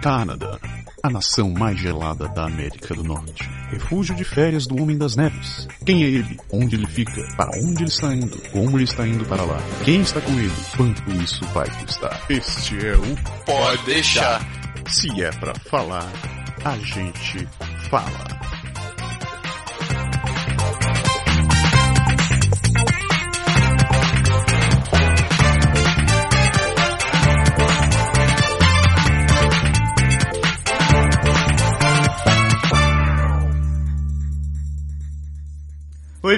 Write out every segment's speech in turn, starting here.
Canadá, a nação mais gelada da América do Norte. Refúgio de férias do Homem das Neves. Quem é ele? Onde ele fica? Para onde ele está indo? Como ele está indo para lá? Quem está com ele? Quanto isso vai custar? Este é o Pode deixar. Se é pra falar, a gente fala.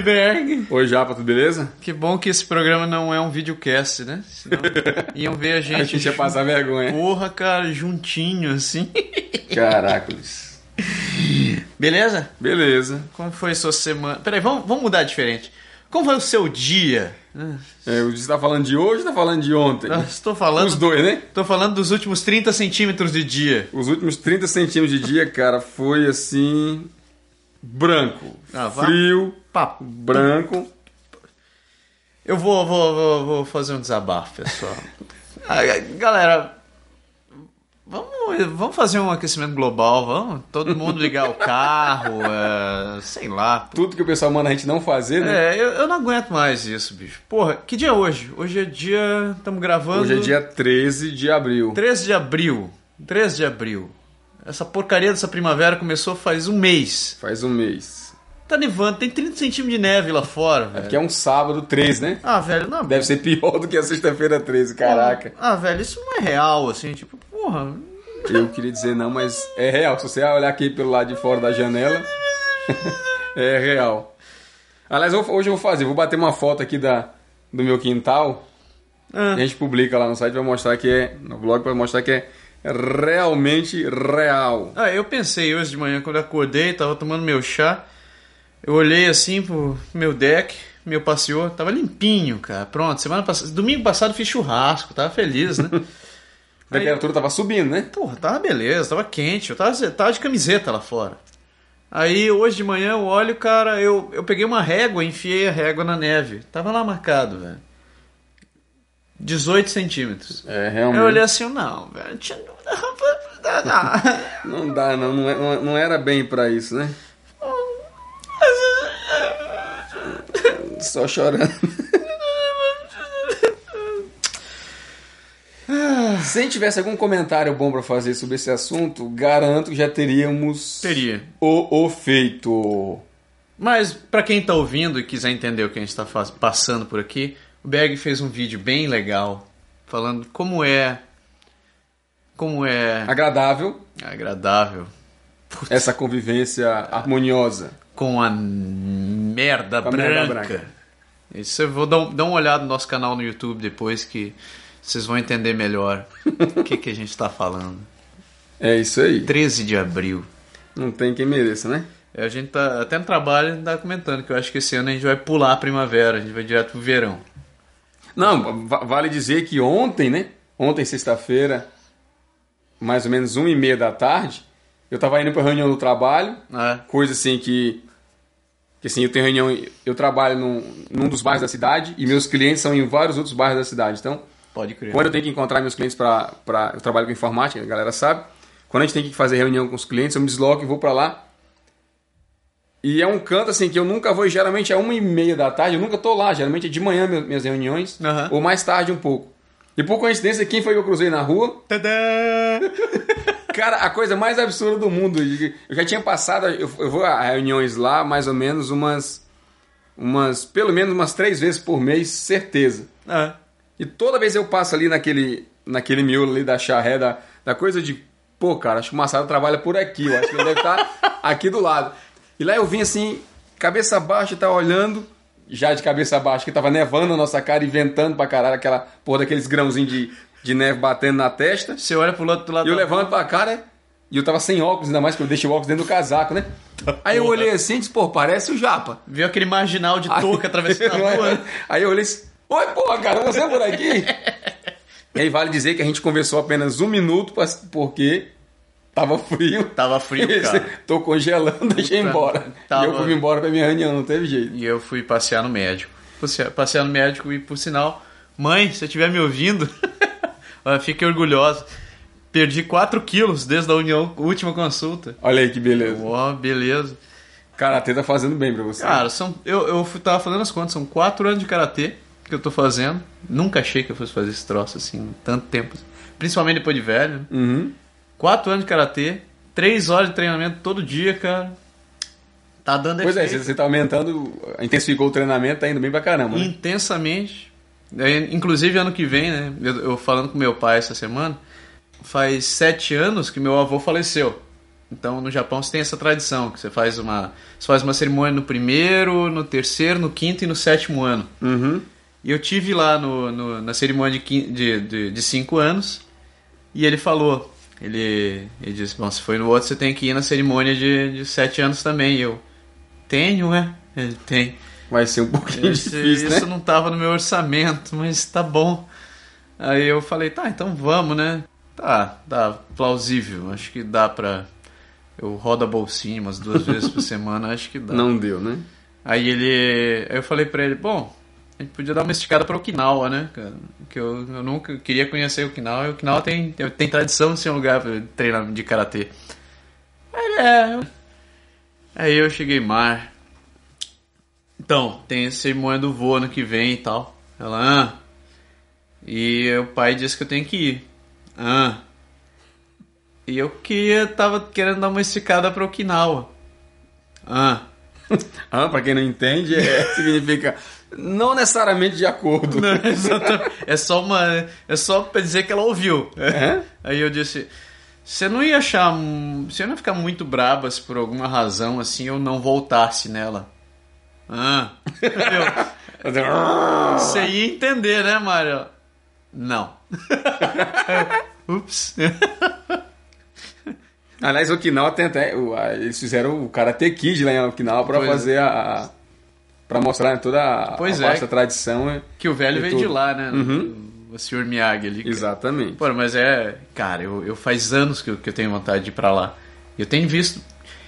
Oi, Berg. Oi, Japa, tudo beleza? Que bom que esse programa não é um videocast, né? Senão iam ver a gente. A gente ia passar vergonha. Porra, cara, juntinho assim. Caracoles. Beleza? Beleza. Como foi sua semana? Peraí, vamos, vamos mudar diferente. Como foi o seu dia? É, você tá falando de hoje ou tá falando de ontem? Estou falando. Os dois, né? Estou falando dos últimos 30 centímetros de dia. Os últimos 30 centímetros de dia, cara, foi assim. Branco. Ah. Frio, Papo. branco. Eu vou, vou, vou, vou fazer um desabafo, pessoal. Ah, Galera, vamos, vamos fazer um aquecimento global, vamos? Todo mundo ligar o carro, é, sei lá. Tudo que o pessoal manda a gente não fazer, né? É, eu, eu não aguento mais isso, bicho. Porra, que dia é hoje? Hoje é dia. Estamos gravando. Hoje é dia 13 de abril. 13 de abril. 13 de abril. Essa porcaria dessa primavera começou faz um mês. Faz um mês. Tá nevando, tem 30 centímetros de neve lá fora, velho. Que é um sábado 13, né? Ah, velho, não. Deve ser pior do que a sexta-feira 13, caraca. Ah, velho, isso não é real, assim, tipo, porra. Eu queria dizer não, mas é real. Se você olhar aqui pelo lado de fora da janela, é real. Aliás, hoje eu vou fazer, vou bater uma foto aqui da, do meu quintal. Ah. A gente publica lá no site, vai mostrar que é. No blog vai mostrar que é realmente real. Ah, eu pensei hoje de manhã, quando eu acordei, tava tomando meu chá. Eu olhei assim pro meu deck, meu passeou, tava limpinho, cara. Pronto, semana passada. Domingo passado fiz churrasco, tava feliz, né? A temperatura tava subindo, né? Porra, tava beleza, tava quente, eu tava, tava de camiseta lá fora. Aí hoje de manhã eu olho, cara, eu, eu peguei uma régua, enfiei a régua na neve. Tava lá marcado, velho. 18 centímetros. É, Eu realmente. olhei assim, não, velho, Não dá, não, não, é- não era bem pra isso, né? Só chorando. Se a gente tivesse algum comentário bom pra fazer sobre esse assunto, garanto que já teríamos Teria. o, o feito. Mas pra quem tá ouvindo e quiser entender o que a gente tá faz- passando por aqui, o Berg fez um vídeo bem legal falando como é como é Agradável agradável essa convivência harmoniosa. Com a merda Com a branca. merda branca. Isso eu vou dar, um- dar uma olhada no nosso canal no YouTube depois que vocês vão entender melhor o que, que a gente tá falando. É isso aí. 13 de abril. Não tem quem mereça, né? A gente tá até no trabalho tá comentando que eu acho que esse ano a gente vai pular a primavera, a gente vai direto pro verão. Não, va- vale dizer que ontem, né? Ontem, sexta-feira, mais ou menos uma e meia da tarde, eu tava indo pra reunião do trabalho, né? coisa assim que. Que assim, eu tenho reunião, eu trabalho num, num dos bairros da cidade e meus clientes são em vários outros bairros da cidade. Então, Pode crer. quando eu tenho que encontrar meus clientes para. Eu trabalho com informática, a galera sabe. Quando a gente tem que fazer reunião com os clientes, eu me desloco e vou para lá. E é um canto assim que eu nunca vou, geralmente é uma e meia da tarde, eu nunca tô lá, geralmente é de manhã minhas reuniões, Aham. ou mais tarde um pouco. E por coincidência, quem foi que eu cruzei na rua? Tadã! Cara, a coisa mais absurda do mundo. Eu já tinha passado, eu, eu vou a reuniões lá mais ou menos umas. umas pelo menos umas três vezes por mês, certeza. Ah, E toda vez eu passo ali naquele, naquele miolo ali da charré, da, da coisa de, pô, cara, acho que o Massaro trabalha por aqui, eu acho que ele deve estar aqui do lado. E lá eu vim assim, cabeça baixa, tá olhando, já de cabeça baixa, que tava nevando na nossa cara e ventando pra caralho, aquela porra daqueles grãozinhos de, de neve batendo na testa. você olha pro do lado E eu levanto pra cara e eu tava sem óculos, ainda mais que eu deixei o óculos dentro do casaco, né? Aí eu olhei assim e disse, pô, parece o Japa. Viu aquele marginal de touca atravessando a rua? Aí eu olhei assim, oi, porra, cara, você é por aqui? e aí vale dizer que a gente conversou apenas um minuto, porque tava frio. Tava frio, cara. Tô congelando, deixei embora. Tava- E eu fui embora pra minha reunião, não teve jeito. E eu fui passear no médico. Passear, passear no médico e, por sinal, mãe, se você estiver me ouvindo, olha, fique orgulhosa. perdi 4 quilos desde a união, última consulta. Olha aí que beleza. Ó, beleza. Karatê tá fazendo bem pra você. Cara, são, eu, eu tava fazendo as contas, são 4 anos de karatê que eu tô fazendo. Nunca achei que eu fosse fazer esse troço assim, tanto tempo. Principalmente depois de velho. Uhum. 4 anos de karatê, 3 horas de treinamento todo dia, cara. Tá dando Pois é, efeito. você, você tá aumentando, intensificou o treinamento, tá indo bem pra caramba, né? intensamente. Inclusive ano que vem, né? Eu, eu falando com meu pai essa semana, faz sete anos que meu avô faleceu. Então no Japão você tem essa tradição, que você faz uma, você faz uma cerimônia no primeiro, no terceiro, no quinto e no sétimo ano. Uhum. E eu tive lá no, no- na cerimônia de, de, de, de cinco anos e ele falou, ele, ele disse, bom, se foi no outro você tem que ir na cerimônia de, de sete anos também. E eu, tenho, é? Ele tem. Vai ser um pouquinho Esse- difícil, isso né? não tava no meu orçamento, mas tá bom. Aí eu falei, tá, então vamos, né? Tá, dá plausível. Acho que dá pra. Eu rodo a bolsinha umas duas vezes por semana, acho que dá. Não deu, né? Aí ele. Aí eu falei pra ele, bom, a gente podia dar uma esticada pra Okinawa, né? Que eu, eu nunca queria conhecer Okinawa, e Okinawa tem, tem, tradição de ser um lugar pra treinar de karatê. Aí ele é. Aí eu cheguei mar. Então, tem a cerimônia do voo ano que vem e tal. Ela, ah. E o pai disse que eu tenho que ir. Ah. E eu queria, tava querendo dar uma esticada pra Okinawa. Ah. Ah, pra quem não entende, é, significa não necessariamente de acordo. Não. É só uma. É só pra dizer que ela ouviu. É? Aí eu disse. Você não ia achar. Você não ia ficar muito braba se por alguma razão assim eu não voltasse nela. Ah. Eu, você ia entender, né, Mário? Não. Ups. Aliás, Okinawa tem até. o- Eles fizeram o Karate Kid lá em Okinawa pra Pois é. fazer a. a pra mostrar toda a, Pois a é. tradição. é- Que o velho veio tudo. de lá, né? Uhum. O Sr. Miyagi ali. Exatamente. Pô, mas é. Cara, eu, eu faz anos que eu, que eu tenho vontade de ir pra lá. Eu tenho visto.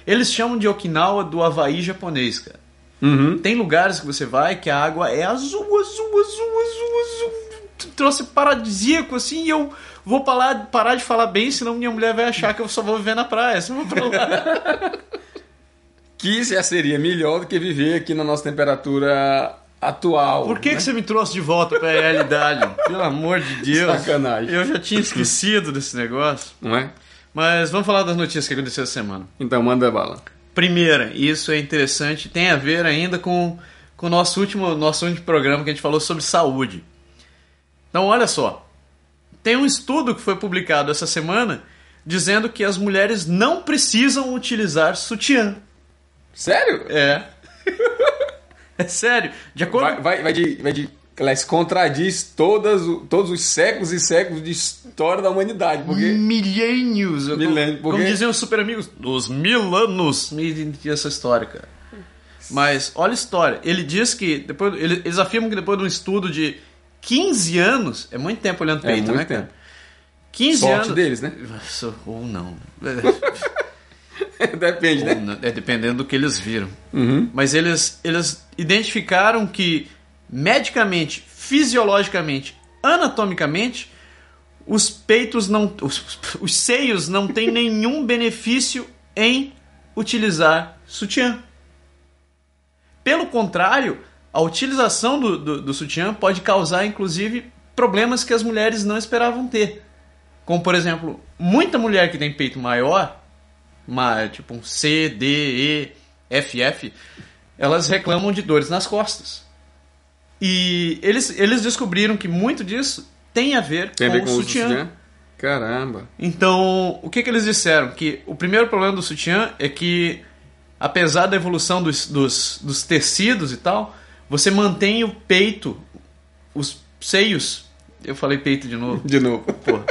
Eles chamam de Okinawa do Havaí japonês, cara. Uhum. Tem lugares que você vai que a água é azul, azul, azul, azul, azul. Trouxe paradisíaco assim e eu vou parar, parar de falar bem, senão minha mulher vai achar que eu só vou viver na praia. Eu vou pra lá. Que já seria melhor do que viver aqui na nossa temperatura atual. Por que, né? que você me trouxe de volta pra realidade? Pelo amor de Deus. Sacanagem. Eu já tinha esquecido desse negócio. Não é? Mas vamos falar das notícias que aconteceu essa semana. Então manda bala. Primeira, isso é interessante, tem a ver ainda com, com o nosso último, nosso último programa que a gente falou sobre saúde. Então, olha só. Tem um estudo que foi publicado essa semana dizendo que as mulheres não precisam utilizar sutiã. Sério? É. é sério. De acordo Vai, vai, vai de. Vai de aliás, contradiz todas, todos os séculos e séculos de história da humanidade. Porque. milênios. eu- Milênio, Como porque- diziam os super amigos, os mil anos. Essa história, cara. Mas olha a história. Ele diz que depois ele- eles afirmam que depois de um estudo de 15 anos, é muito tempo olhando É peito, muito né, cara? tempo. 15 Sorte anos deles, né? ou não. Depende, Ou né? não, é dependendo do que eles viram. Uhum. Mas eles, eles identificaram que medicamente, fisiologicamente, anatomicamente, os peitos não. Os, os seios não têm nenhum benefício em utilizar sutiã. Pelo contrário, a utilização do, do, do sutiã pode causar, inclusive, problemas que as mulheres não esperavam ter. Como, por exemplo, muita mulher que tem peito maior, tipo um C, D, E, FF, elas reclamam de dores nas costas. E eles, eles descobriram que muito disso tem a ver Tem a com, ver com o o sutiã. sutiã? Caramba. Então, o que, que eles disseram? Que o primeiro problema do sutiã é que, apesar da evolução dos, dos, dos tecidos e tal, você mantém o peito, os seios. Eu falei peito de novo. De novo. Porra.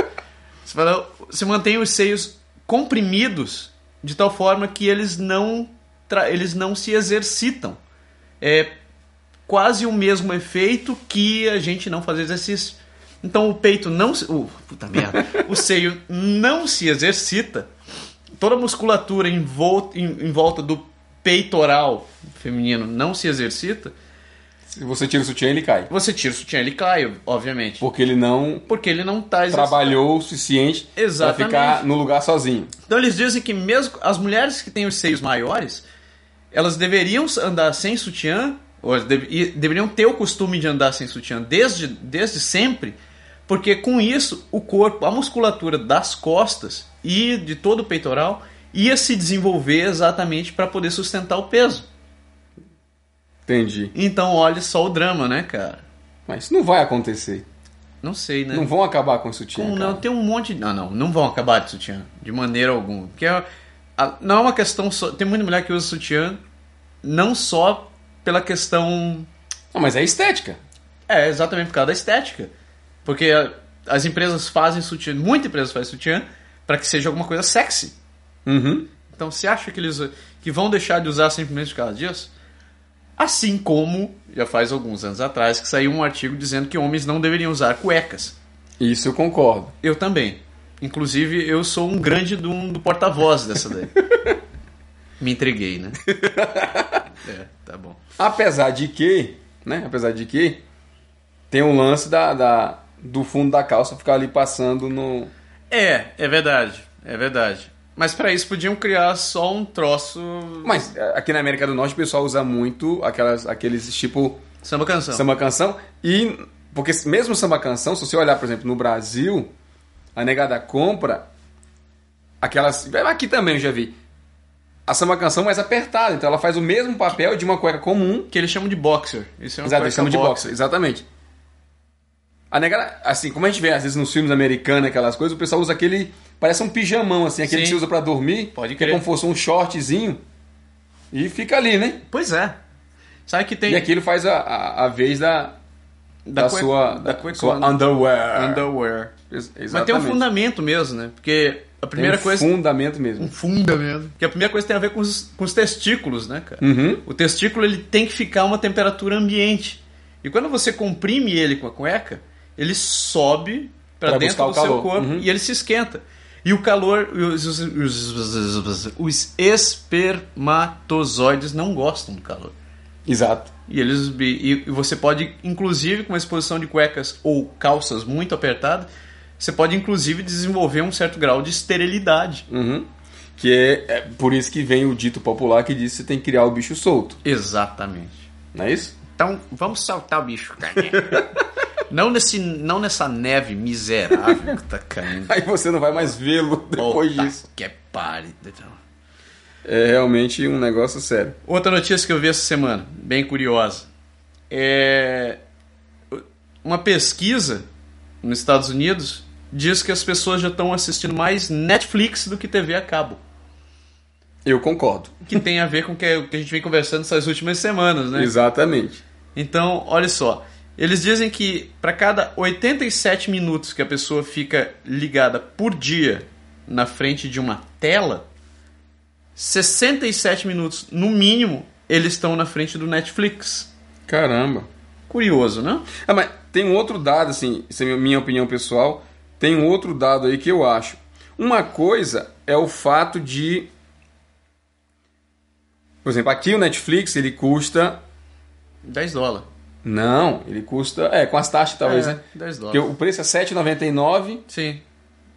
Você, fala, você mantém os seios comprimidos de tal forma que eles não, eles não se exercitam. É quase o mesmo efeito que a gente não fazer exercício. Então o peito não se. Uh, puta merda. o seio não se exercita. Toda a musculatura em volta, em, em volta do peitoral feminino não se exercita. Se você tira o sutiã, ele cai. Você tira o sutiã, ele cai, obviamente. Porque ele não Porque ele não tá trabalhou o suficiente para ficar no lugar sozinho. Então eles dizem que mesmo as mulheres que têm os seios maiores, elas deveriam andar sem sutiã, deveriam ter o costume de andar sem sutiã desde, desde sempre, porque com isso o corpo, a musculatura das costas e de todo o peitoral ia se desenvolver exatamente para poder sustentar o peso. Entendi. Então olha só o drama, né, cara? Mas isso não vai acontecer. Não sei, né? Não vão acabar com o sutiã. Como não? Tem um monte de. Não, não, não vão acabar de sutiã. De maneira alguma. Porque é- não é uma questão só. Tem muita mulher que usa sutiã não só pela questão. Não, mas é estética. É, exatamente por causa da estética. Porque as empresas fazem sutiã, muita empresa faz sutiã para que seja alguma coisa sexy. Uhum. Então você acha que eles que vão deixar de usar simplesmente por causa disso? Assim como já faz alguns anos atrás que saiu um artigo dizendo que homens não deveriam usar cuecas. Isso eu concordo. Eu também. Inclusive, eu sou um grande do, do porta-voz dessa daí. Me entreguei, né? É, tá bom. Apesar de que, né? Apesar de que tem um lance da, da- do fundo da calça ficar ali passando no. É, é verdade. É verdade. Mas pra isso podiam criar só um troço. Mas é, aqui na América do Norte o pessoal usa muito aquelas, aqueles tipo Samba canção. samba canção e porque mesmo samba canção, se você olhar, por exemplo, no Brasil, a negada compra aquelas, aqui também eu já vi. A samba canção mais apertada, então ela faz o mesmo papel de uma cueca comum Que eles chamam de boxer. Isso é uma Exato, eles chamam de boxer, exatamente. A negada, assim, como a gente vê às vezes nos filmes americanos, aquelas coisas, o pessoal usa aquele. Parece um pijamão, assim, aquele Sim. que se usa pra dormir. Pode que é crer. como se fosse um shortzinho. E fica ali, né? Pois é. Sabe que tem. E aquilo faz a, a, a vez da, da, cueca- sua, da da cueca- sua underwear. underwear. Ex- Mas tem um Exatamente. fundamento mesmo, né? Porque a primeira um coisa. fundamento mesmo. Um fundamento. Porque a primeira coisa tem a ver com os, com os testículos, né, cara? Uhum. O testículo ele tem que ficar a uma temperatura ambiente. E quando você comprime ele com a cueca, ele sobe para Pra dentro do o seu calor. corpo Uhum. e ele se esquenta. E o calor, os, os, os- os- os espermatozoides não gostam do calor. Exato. E eles e e você pode, inclusive, com uma exposição de cuecas ou calças muito apertadas, você pode inclusive desenvolver um certo grau de esterilidade. Uhum. Que é, é por isso que vem o dito popular que diz que você tem que criar o bicho solto. Exatamente. Não é isso? Então, vamos saltar o bicho, cara. não, nesse, não nessa neve miserável que tá caindo. Aí você não vai mais vê-lo depois disso. Que é pare. Então. É realmente um negócio sério. Outra notícia que eu vi essa semana, bem curiosa. É uma pesquisa nos Estados Unidos diz que as pessoas já estão assistindo mais Netflix do que TV a cabo. Eu concordo. Que tem a ver com o que a gente vem conversando essas últimas semanas, né? Exatamente. Então, olha só. Eles dizem que para cada 87 minutos que a pessoa fica ligada por dia na frente de uma tela, 67 minutos, no mínimo, eles estão na frente do Netflix. Caramba. Curioso, né? Ah, mas tem um outro dado, assim, isso é a minha opinião pessoal. Tem um outro dado aí que eu acho. Uma coisa é o fato de. Por exemplo, aqui o Netflix ele custa. 10 dólares. Não, ele custa. É, com as taxas talvez, É, né? 10 Porque dólares. o preço é R$ 7,99. Sim.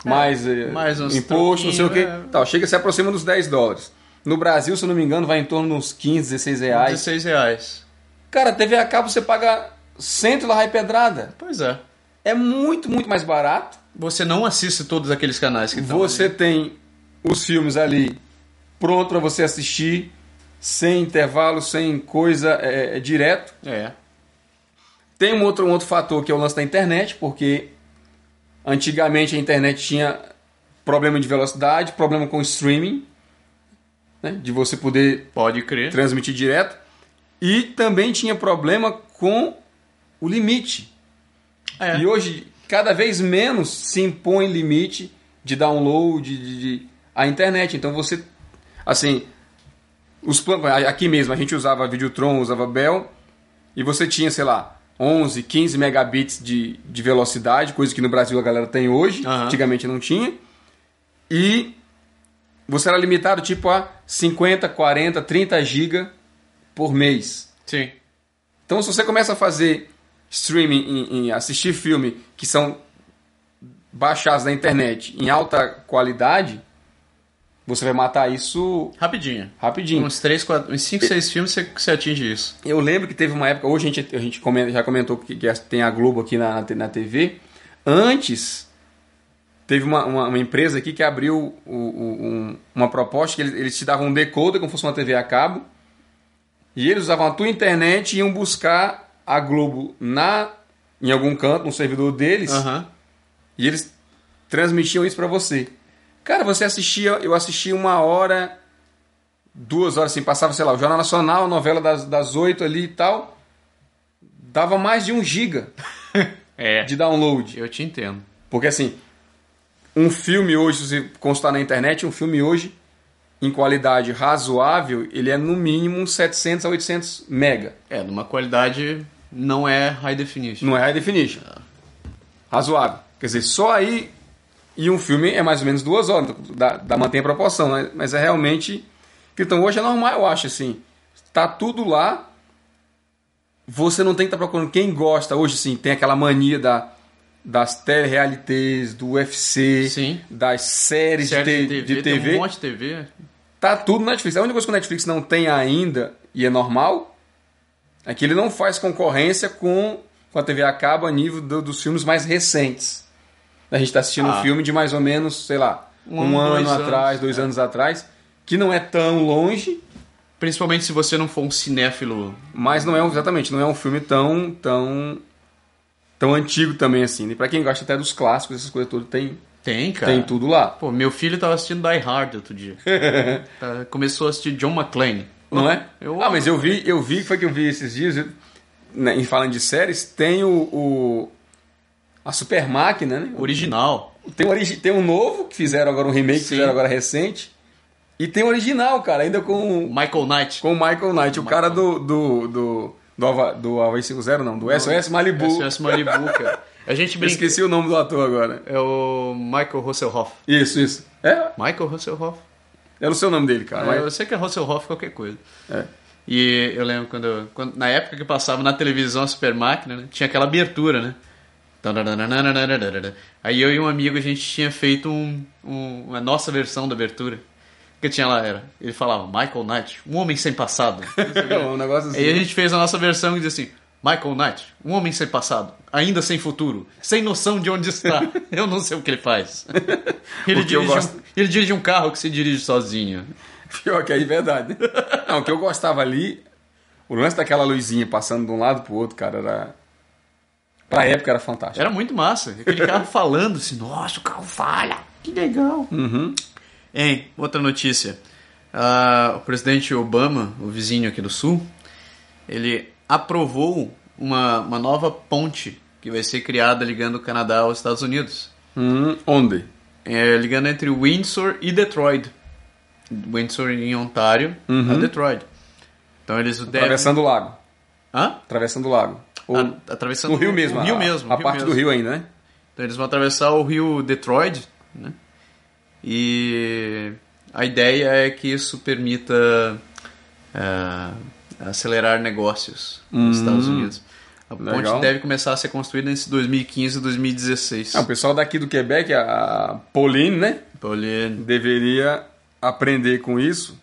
mais, eh, mais uns imposto, não sei o troquinho, é. Tal, chega se aproxima dos 10 dólares. No Brasil, se eu não me engano, vai em torno uns 15, 16 reais. 16 reais. Cara, TV a cabo você paga cento e lá vai pedrada. Pois é. É muito, muito mais barato. Você não assiste todos aqueles canais que estão Você tem os filmes ali pronto para você assistir, sem intervalo, sem coisa, é, é direto. ali. É. Tem um outro, um outro fator que é o lance da internet, porque antigamente a internet tinha problema de velocidade, problema com streaming, né, de você poder Pode crer. transmitir direto, e também tinha problema com o limite. É. E hoje, cada vez menos se impõe limite de download de, de- a internet. Então você, assim, os aqui mesmo a gente usava Videotron, usava Bell, e você tinha, sei lá, 11, 15 megabits de, de velocidade, coisa que no Brasil a galera tem hoje, Aham. antigamente não tinha. E você era limitado tipo a 50, 40, 30 giga por mês. Sim. Então, se você começa a fazer streaming, em, em assistir filme que são baixados na internet em alta qualidade, você vai matar isso Rapidinho. rapidinho. Uns 3, 4, uns 5, 6 filmes você, você atinge isso. Eu lembro que teve uma época, hoje a gente, a gente comenta- já comentou que, que tem a Globo aqui na, na, TV. Antes, teve uma, uma, uma empresa aqui que abriu o- o- um- uma proposta que eles, eles te davam um decoder, como se fosse uma TV a cabo. E eles usavam a tua internet e iam buscar a Globo na, em algum canto, no servidor deles. Aham. E eles transmitiam isso pra você. Cara, você assistia, eu assistia uma hora, duas horas assim, passava, sei lá, o Jornal Nacional, a novela das, das oito ali e tal. Dava mais de um giga É. de download. Eu te entendo. Porque assim, um filme hoje, se você consultar na internet, um filme hoje, em qualidade razoável, ele é no mínimo uns 700 a 800 mega. É, numa qualidade não é high definition. Não é high definition. Razoável. Quer dizer, só aí. E um filme é mais ou menos duas horas. Dá, dá mantém a proporção, né? Mas é realmente. Então hoje é normal, eu acho assim. Tá tudo lá. Você não tem que estar procurando. Quem gosta hoje, sim, tem aquela mania da, das telerealités, do UFC, Sim. das séries Série de, te- de Tem TV. um monte de TV. Tá tudo na Netflix. A única coisa que o Netflix não tem ainda, e é normal, é que ele não faz concorrência com, com a TV a cabo a nível do- dos filmes mais recentes. A gente tá assistindo Ah. um filme de mais ou menos, sei lá, um, Um, ano atrás, dois é. anos atrás, que não é tão longe, Principalmente se você não for um cinéfilo. mas não é um- exatamente, não é um filme tão tão tão antigo também assim. E para quem gosta até dos clássicos, essas coisas todas tem Tem, cara. tem tudo lá. Pô, meu filho tava assistindo Die Hard outro dia. Tá, Começou a assistir John McClane. Não é? Eu ah, mas eu vi, eu vi, foi que eu vi esses dias, né, em falando de séries, tem o, o- a Super Máquina, né? Original. Tem, um origi- tem um novo, que fizeram agora um remake, que Sim. fizeram agora recente. E tem o original, cara, ainda com, Michael Knight. com o Michael Knight, o cara do, do, do, do, Hava, do Havaí 5.0, não, do SOS Malibu. SOS Malibu, cara. A gente brinca. esqueci o nome do ator agora. É o Michael Hasselhoff. Isso, isso. É, Michael Hasselhoff. Era o seu nome dele, cara. Eu mas- sei que é Hasselhoff qualquer coisa. é. E eu lembro quando, quando- na época que passava na televisão a Super Máquina, né, tinha aquela abertura, né? Aí eu e um amigo a gente tinha feito um, um- uma nossa versão da abertura. Que tinha lá era, ele falava Michael Knight, um homem sem passado. um negócio assim. Aí a gente fez a nossa versão que dizia assim: Michael Knight, um homem sem passado, ainda sem futuro, sem noção de onde está. Eu não sei o que ele faz. Ele, dirige, gosto- um, ele dirige um carro que se dirige sozinho. Pior que aí, verdade. Não, o que eu gostava ali, o lance daquela luzinha passando de um lado pro outro, cara, era. Pra época era fantástico. Era muito massa. Aquele carro falando assim, nossa, o carro falha. Que legal. Uhum. Hein, outra notícia. Ah, o presidente Obama, o vizinho aqui do sul, ele aprovou uma, uma nova ponte que vai ser criada ligando o Canadá aos Estados Unidos. Hum, onde? É, ligando entre Windsor e Detroit. Windsor em Ontário a Detroit. Então eles devem... Atravessando o lago. Hã? Atravessando o lago. Ou A- atravessando no rio mesmo. O rio a, mesmo. A o rio parte mesmo. do rio ainda, né? Então eles vão atravessar o rio Detroit, né? E a ideia é que isso permita é, acelerar negócios nos Estados Unidos. A ponte Hum. legal. deve começar a ser construída entre 2015 e 2016. Ah, o pessoal daqui do Quebec, a Pauline, né? Pauline, Deveria aprender com isso,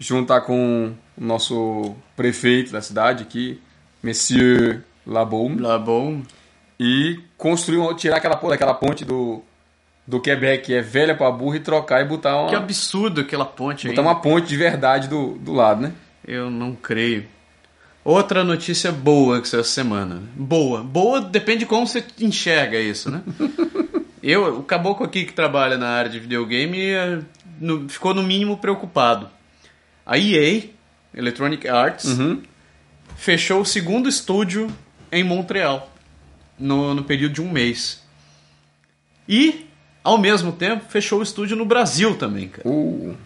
juntar com o nosso prefeito da cidade aqui, Monsieur Labaume, lá bom. e construir uma, tirar aquela porra daquela ponte do, do Quebec que é velha pra burro e trocar e botar uma, Que absurdo aquela ponte aí. botar uma ponte de verdade do, do lado, né? Eu não creio. Outra notícia boa que saiu essa semana. Boa. Boa depende de como você enxerga isso, né? Eu, o caboclo aqui que trabalha na área de videogame no- ficou no mínimo preocupado. A EA, Electronic Arts, Uhum. fechou o segundo estúdio em Montreal no, no período de um mês. E, ao mesmo tempo, fechou o estúdio no Brasil também, cara. Uh,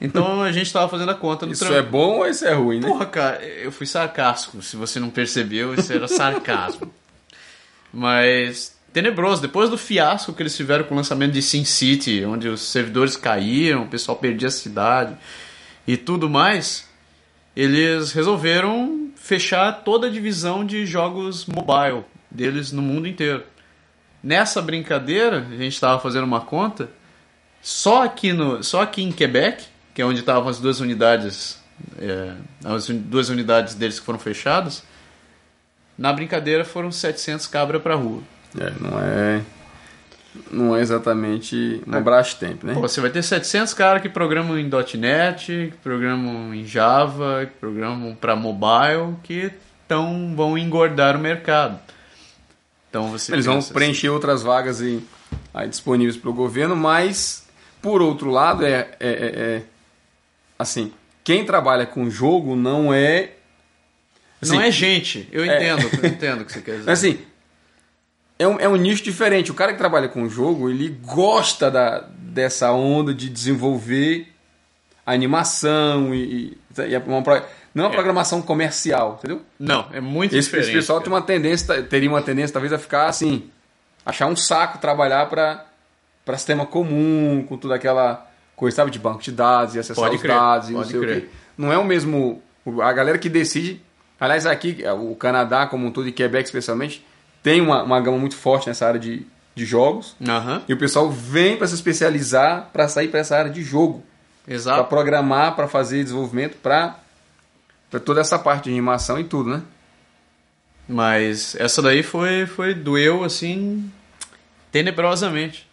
Então a gente tava fazendo a conta no isso é bom ou isso é ruim, né? Porra, cara, eu fui sarcástico. Se você não percebeu, isso era sarcasmo. Mas tenebroso. Depois do fiasco que eles tiveram com o lançamento de Sin City, onde os servidores caíram, o pessoal perdia a cidade e tudo mais, eles resolveram fechar toda a divisão de jogos mobile deles no mundo inteiro. Nessa brincadeira, a gente estava fazendo uma conta, só aqui, no, só aqui em Quebec, que é onde estavam as duas unidades, é, as duas unidades deles que foram fechadas, na brincadeira foram 700 cabras para rua. É, não é não é exatamente uma Brastemp, né? Pô, você vai ter 700 caras que programam em .NET, que programam em Java, que programam para mobile, que tão, vão engordar o mercado. Então você Eles vão preencher outras vagas aí, aí disponíveis para o governo, mas, por outro lado, é, é- é- é- assim, quem trabalha com jogo não é... assim, não é gente, eu É. entendo, eu entendo o que você quer dizer. Assim, é um, é um nicho diferente. O cara que trabalha com jogo, ele gosta da, dessa onda de desenvolver animação e, e, e é uma, não é uma programação comercial, entendeu? Não, é muito Esse, diferente. esse pessoal tem uma tendência, teria uma tendência talvez a ficar assim, achar um saco trabalhar para para sistema comum, com toda aquela coisa, sabe, de banco de dados e acessar Pode os crer, dados e não sei o crer. quê. Não é o mesmo o- a galera que decide. Aliás, aqui o Canadá como um todo e Quebec especialmente tem uma, uma gama muito forte nessa área de, de jogos. Aham, E o pessoal vem para se especializar para sair para essa área de jogo, para exato. programar, para fazer desenvolvimento, para toda essa parte de animação e tudo, né? Mas essa daí foi, foi doeu assim tenebrosamente.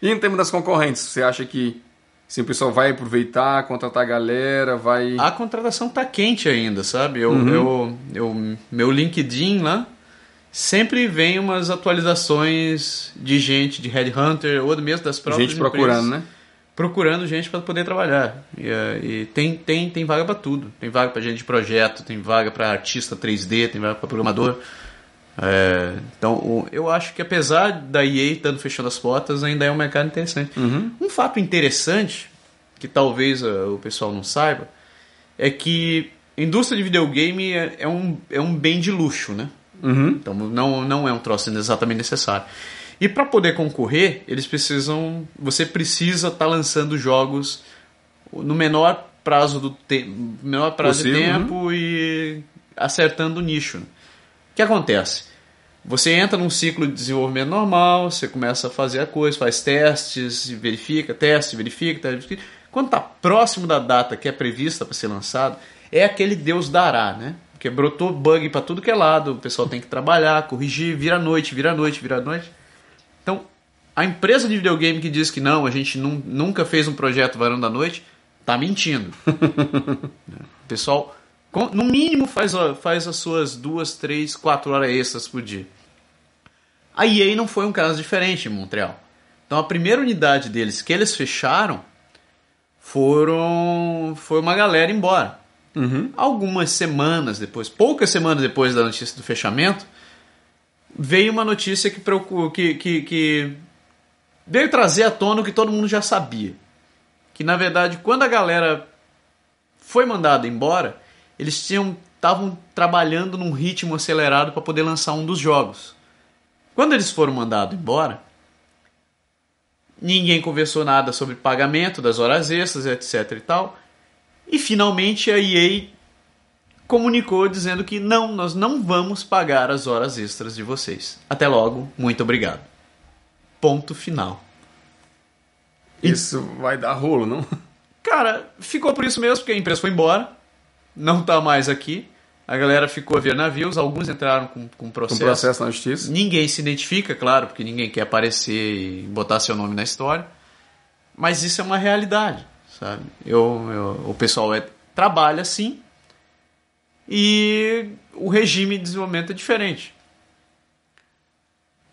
E em termos das concorrentes, você acha que se o pessoal vai aproveitar, contratar a galera, vai. A contratação tá quente ainda, sabe? Eu, Uhum. eu, eu, meu LinkedIn lá sempre vem umas atualizações de gente, de headhunter ou mesmo das próprias gente procurando, empresas, né? procurando gente para poder trabalhar. E, eh, e tem, tem, tem vaga para tudo. Tem vaga para gente de projeto, tem vaga para artista 3D, tem vaga para programador. É, então, eu acho que apesar da EA estando fechando as portas, ainda é um mercado interessante. Um fato interessante, que talvez ah, o pessoal não saiba, é que a indústria de videogame é, é um, é um bem de luxo, né? Uhum. Então não, não é um troço exatamente necessário. E para poder concorrer, eles precisam. Você precisa estar lançando jogos no menor prazo do te menor prazo Possível, de tempo e acertando o nicho. O que acontece? Você entra num ciclo de desenvolvimento normal, você começa a fazer a coisa, faz testes, verifica, teste, verifica, teste, verifica. Quando está próximo da data que é prevista para ser lançado, é aquele Deus dará, né? Porque brotou bug para tudo que é lado, o pessoal tem que trabalhar, corrigir, vira noite, vira noite, vira noite. Então, a empresa de videogame que diz que não, a gente nun- nunca fez um projeto varão da noite, tá mentindo. o pessoal, no mínimo, faz, faz as suas duas, três, quatro horas extras por dia. A EA não foi um caso diferente em Montreal. Então, a primeira unidade deles que eles fecharam foram foi uma galera embora. Algumas semanas depois, poucas semanas depois da notícia do fechamento, veio uma notícia que, que, que, que veio trazer à tona o que todo mundo já sabia. Que na verdade, quando a galera foi mandada embora, eles tinham estavam trabalhando num ritmo acelerado para poder lançar um dos jogos. Quando eles foram mandados embora, ninguém conversou nada sobre pagamento das horas extras, etc e tal. E finalmente a EA comunicou dizendo que não, nós não vamos pagar as horas extras de vocês. Até logo, muito obrigado. Ponto final. Isso vai dar rolo, não? Cara, ficou por isso mesmo, porque a empresa foi embora, não tá mais aqui. A galera ficou a ver navios, alguns entraram com, com Com processo. processo na justiça. Ninguém se identifica, claro, porque ninguém quer aparecer e botar seu nome na história. Mas isso é uma realidade, sabe? Eu, eu- o pessoal é, trabalha assim e o regime de desenvolvimento é diferente.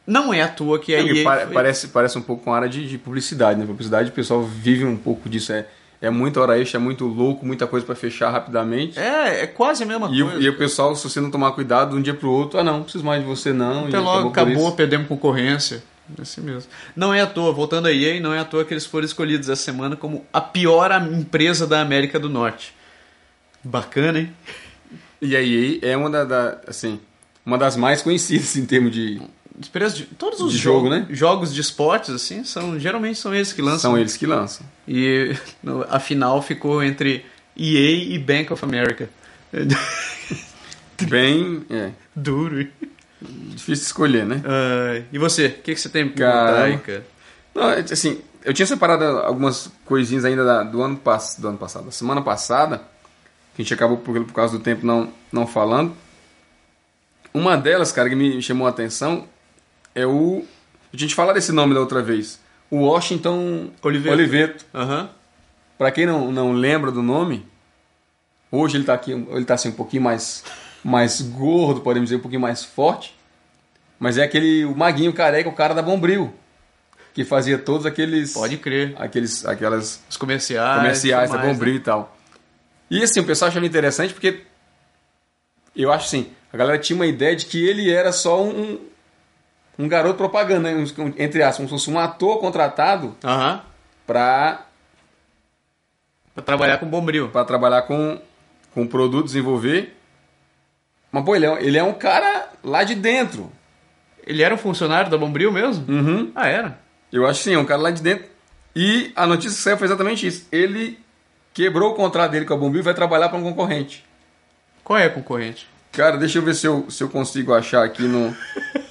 Não é à toa que a EA parece, parece um pouco com a área de, de publicidade, né? Publicidade, o pessoal vive um pouco disso. É, é muita hora extra, é muito louco, muita coisa para fechar rapidamente. É, é quase a mesma E, coisa. o, e o pessoal, se você não tomar cuidado, de um dia pro outro, ah não, não preciso mais de você não. Até e logo, acabou, isso. perdemos concorrência. É assim mesmo. Não é à toa, voltando a EA, não é à toa que eles foram escolhidos essa semana como a pior empresa da América do Norte. Bacana, hein? E a EA é uma, da, da- assim, uma das mais conhecidas em termos de... De, todos os De jogo, jogos, né? jogos de esportes, assim, são, geralmente são eles que lançam. São eles que lançam. E no- a final ficou entre EA e Bank of America. bem. É, Duro. difícil escolher, né? Ah, e você? O que, que você tem pra Cara? Não, é, assim, eu tinha separado algumas coisinhas ainda da- do, ano pass, do ano passado, da semana passada, que a gente acabou por, por causa do tempo não, não falando. Uma delas, cara, que me chamou a atenção é o. A gente fala desse nome da outra vez. O Washington Oliveto. Oliveto. Aham. Pra quem não, não lembra do nome, hoje ele tá aqui, ele tá assim um pouquinho mais, mais gordo, podemos dizer, um pouquinho mais forte. Mas é aquele o maguinho careca, o cara da Bombril, que fazia todos aqueles Pode crer. aqueles aquelas Os comerciais. comerciais da Bombril né? e tal. E assim, o pessoal achava interessante porque eu acho assim, a galera tinha uma ideia de que ele era só um um garoto propaganda, né? Entre aspas, como se fosse um ator contratado Aham. pra Pra trabalhar com bombril. para trabalhar com, com produto, desenvolver. Mas, pô, ele é, ele é um cara lá de dentro. Ele era um funcionário da bombril mesmo? Uhum. Ah, era? Eu acho sim, é um cara lá de dentro. E a notícia que saiu foi exatamente isso. Ele quebrou o contrato dele com a Bombril e vai trabalhar para um concorrente. Qual é a concorrente? Cara, deixa eu ver se eu, se eu consigo achar aqui no,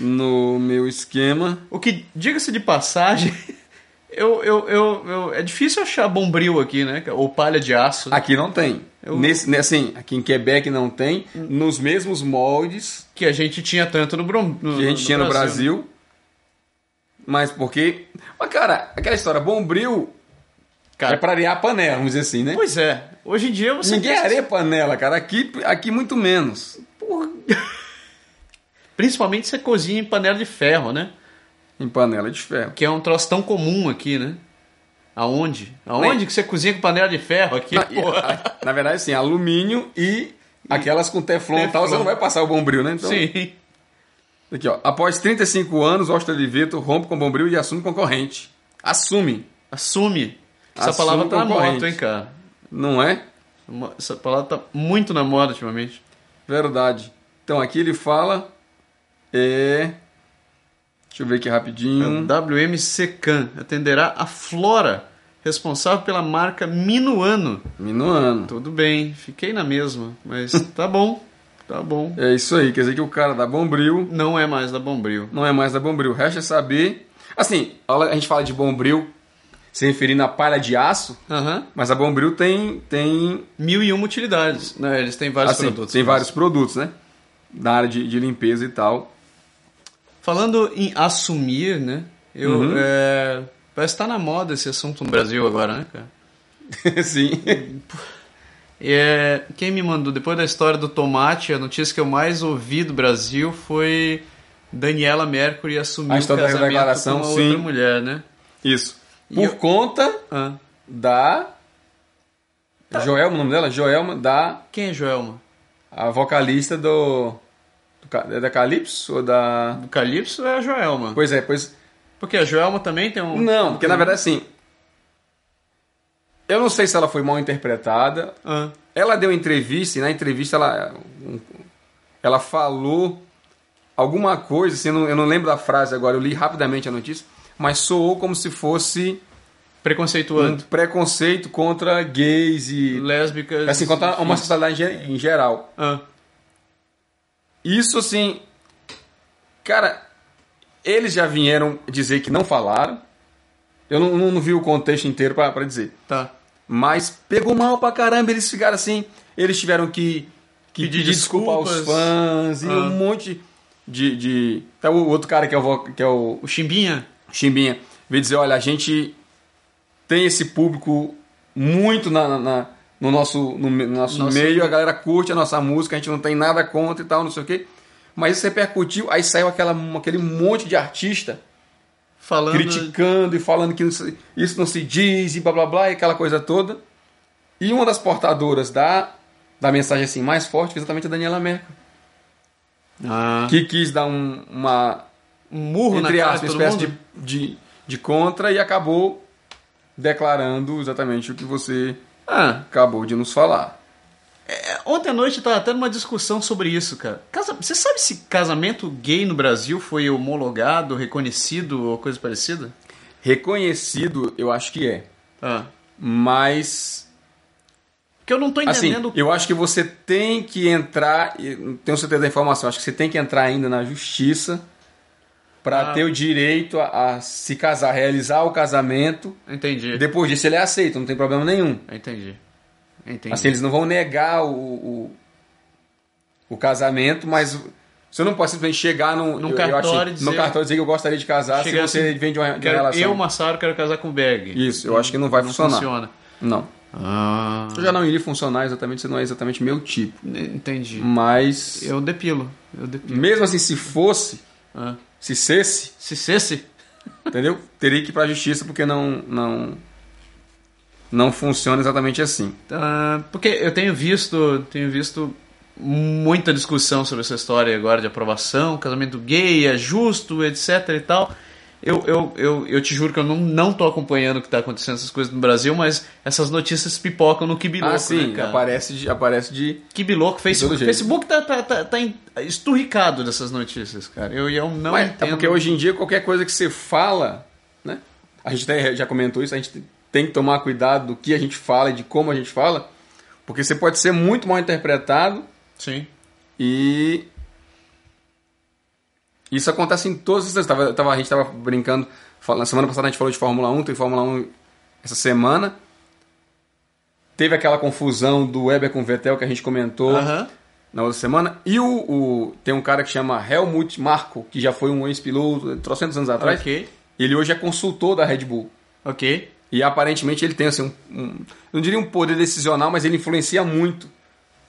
no meu esquema. O que, diga-se de passagem, eu, eu, eu, eu- é difícil achar bombril aqui, né? Ou palha de aço. Aqui não tem. Eu- Nesse, né, assim, aqui em Quebec não tem. Nos mesmos moldes Que a gente tinha tanto no, no que a gente tinha no né? Brasil. Mas porque. Mas, cara, aquela história, Bombril Cara, é pra arear a panela, vamos dizer assim, né? Pois é. Hoje em dia você. Ninguém areia panela, cara. Aqui, aqui muito menos. Principalmente você cozinha em panela de ferro, né? Em panela de ferro. Que é um troço tão comum aqui, né? Aonde? Aonde que você cozinha com panela de ferro aqui? Na, na verdade, assim, alumínio e aquelas com teflon e tal, você Teflon. não vai passar o bombril, né? Então, Sim. Aqui, ó. Após 35 anos, Oscar Oliveto rompe com o bombril e assume concorrente. Assume, Assume. Essa Assume palavra tá na moda, hein, cara? não é? Essa palavra tá muito na moda ultimamente. Verdade. Então aqui ele fala. É. Deixa eu ver aqui rapidinho. WMC Can atenderá a Flora, responsável pela marca Minuano. Minuano. Tudo bem, fiquei na mesma, mas tá bom, tá bom. É isso aí, quer dizer que o cara da Bombril Não é mais da Bombril. não é mais da Bombril. Resta saber. Assim, a gente fala de Bombril se referindo à palha de aço, Aham. mas a Bombril tem. tem Mil e uma utilidades. Né? Eles têm vários assim, produtos. tem vários produtos, né? Da área de, de limpeza e tal. Falando em assumir, né? Eu, Uhum. é, parece que tá na moda esse assunto no Brasil agora, né, cara? Sim. É, quem me mandou, depois da história do tomate, a notícia que eu mais ouvi do Brasil foi Daniela Mercury assumir A o história da casamento declaração, com sim. outra mulher, né? Isso. Por eu- conta Ah, da. Joelma, o nome dela? Joelma, da quem é Joelma? a vocalista do. Do é da Calypso ou da. Do Calypso é a Joelma. Pois é, pois. Porque a Joelma também tem um... Não, porque na verdade assim. Eu não sei se ela foi mal interpretada. Ah, Ela deu entrevista e na entrevista ela. um- Ela falou alguma coisa, assim, eu não, eu não lembro da frase agora, eu li rapidamente a notícia, mas soou como se fosse um preconceituando. preconceito contra gays e. Lésbicas... Assim, contra a enfim. homossexualidade em ge- em geral. Ah, Isso assim. Cara, eles já vieram dizer que não falaram. Eu não, não, não vi o contexto inteiro pra pra dizer. tá. Mas pegou mal pra caramba. Eles ficaram assim. Eles tiveram que, que Pedir desculpa aos fãs e Ah. um monte de. de... Até o outro cara que é o, que é o O Chimbinha? Chimbinha veio dizer: olha, a gente tem esse público muito na- na- no nosso, no, no nosso Nossa. meio, a galera curte a nossa música, a gente não tem nada contra e tal, não sei o quê. Mas isso repercutiu, aí saiu aquela, aquele monte de artista Falando... criticando e falando que isso não se diz e blá blá blá e aquela coisa toda. E uma das portadoras da, da mensagem assim mais forte foi exatamente a Daniela Merkel, Ah, que quis dar um- uma, um murro entre na cara aspas, uma espécie de, de, de contra e acabou declarando exatamente o que você Ah, acabou de nos falar. é, ontem à noite eu tava tendo uma discussão sobre isso, cara. Casa- Você sabe se casamento gay no Brasil foi homologado, reconhecido ou coisa parecida? Reconhecido, eu acho que é, Ah. mas Porque eu não tô Assim, entendendo. eu acho que você tem que entrar, não tenho certeza da informação, acho que você tem que entrar ainda na justiça para Ah. ter o direito a, a se casar, realizar o casamento. Entendi. Depois disso ele é aceito, não tem problema nenhum. Entendi. Entendi. Assim, eles não vão negar o, o, o casamento, mas você não pode simplesmente chegar no, Num eu- eu cartório e acho- no dizer- cartório dizer que eu gostaria de casar se você assim, vem de uma, de uma relação. eu, Massaro, quero casar com o Berg. Isso, eu acho que não vai funcionar. funciona. Não. Ah, Eu já não iria funcionar exatamente, você não é exatamente meu tipo. entendi. Mas, Eu depilo. Eu depilo. mesmo assim, se fosse, Ah. Se cesse, Se cesse? entendeu? Teria que ir pra justiça porque não, não, não funciona exatamente assim. Ah, porque eu tenho visto, tenho visto muita discussão sobre essa história agora de aprovação, casamento gay, é justo, etc e tal. Eu, eu, eu, eu te juro que eu não, não tô acompanhando o que tá acontecendo essas coisas no Brasil, mas essas notícias pipocam no Kibiloco, ah, sim, né, cara? aparece de, aparece de... Kibiloco, Facebook. Facebook tá, tá, tá, tá esturricado dessas notícias, cara. Eu, eu não Mas, é entendo. porque hoje em dia qualquer coisa que você fala, né? A gente até já comentou isso, a gente tem que tomar cuidado do que a gente fala e de como a gente fala, porque você pode ser muito mal interpretado Sim. e isso acontece em todos os tava, A gente estava brincando, na semana passada a gente falou de Fórmula 1, tem Fórmula 1 essa semana. Teve aquela confusão do Weber com o Vettel que a gente comentou Aham. na outra semana. E o, o- tem um cara que chama Helmut Marko, que já foi um ex-piloto, trocentos anos atrás. Ok. Ele hoje é consultor da Red Bull. Ok. E aparentemente ele tem assim, um, um- não diria um poder decisional, mas ele influencia muito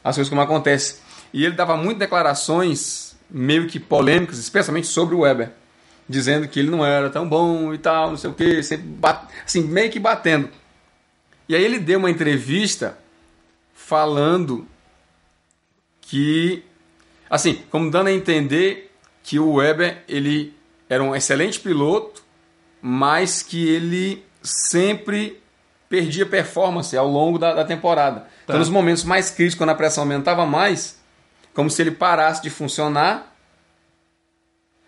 as coisas como acontecem. E ele dava muitas declarações meio que polêmicas, especialmente sobre o Weber, dizendo que ele não era tão bom e tal, não sei o que, sempre bat- assim, meio que batendo. E aí ele deu uma entrevista falando que, assim, como dando a entender que o Weber ele era um excelente piloto, mas que ele sempre perdia performance ao longo da, da temporada. Então, nos momentos mais críticos, quando a pressão aumentava mais, como se ele parasse de funcionar,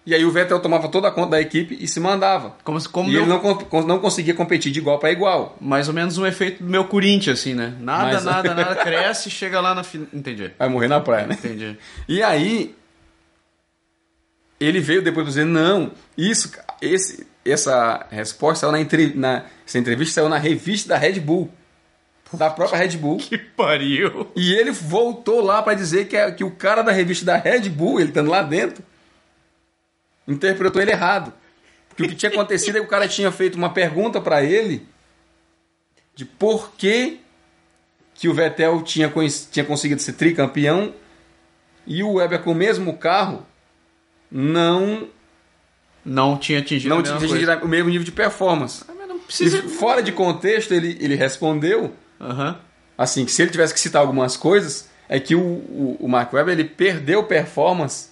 e aí o Vettel tomava toda a conta da equipe e se mandava. Como, se- como e meu- ele não, não conseguia competir de igual para igual. Mais ou menos um efeito do meu Corinthians, assim, né? Nada, nada, nada cresce e chega lá na final. Entendi. Vai morrer na praia, né? Entendi. E aí ele veio depois dizer não, isso, esse, essa resposta saiu na, entre, na essa entrevista saiu na revista da Red Bull, da própria Red Bull. Que pariu. E ele voltou lá para dizer que, é- que o cara da revista da Red Bull, ele estando lá dentro, interpretou ele errado. Porque o que tinha acontecido é que o cara tinha feito uma pergunta para ele de por que, que o Vettel tinha, tinha conseguido ser tricampeão e o Weber com o mesmo carro não, Não tinha atingido não a tinha atingido o mesmo nível de performance. Ah, mas não E precisa... fora de contexto, ele, ele respondeu Aham. assim, que se ele tivesse que citar algumas coisas, é que o, o, o Mark Webber ele perdeu performance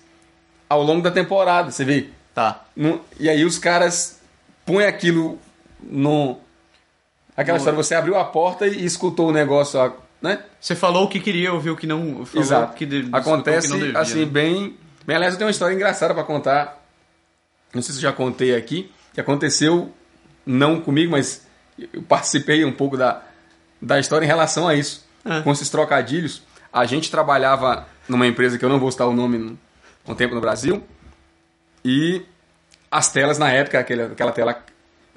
ao longo da temporada, você vê. Tá. No- e aí os caras põem aquilo no. Aquela No- história, você abriu a porta e escutou o negócio, né? Você falou o que queria, ouviu o que não... Falou Exato. Que de- Acontece que não devia, assim, né? bem. Bem, aliás, eu tenho uma história engraçada para contar. Não sei se eu já contei aqui. Que aconteceu, não comigo, mas eu participei um pouco da, da história em relação a isso. Ah. Com esses trocadilhos. A gente trabalhava numa empresa que eu não vou citar o nome no- um tempo no Brasil. E as telas na época, aquela, aquela tela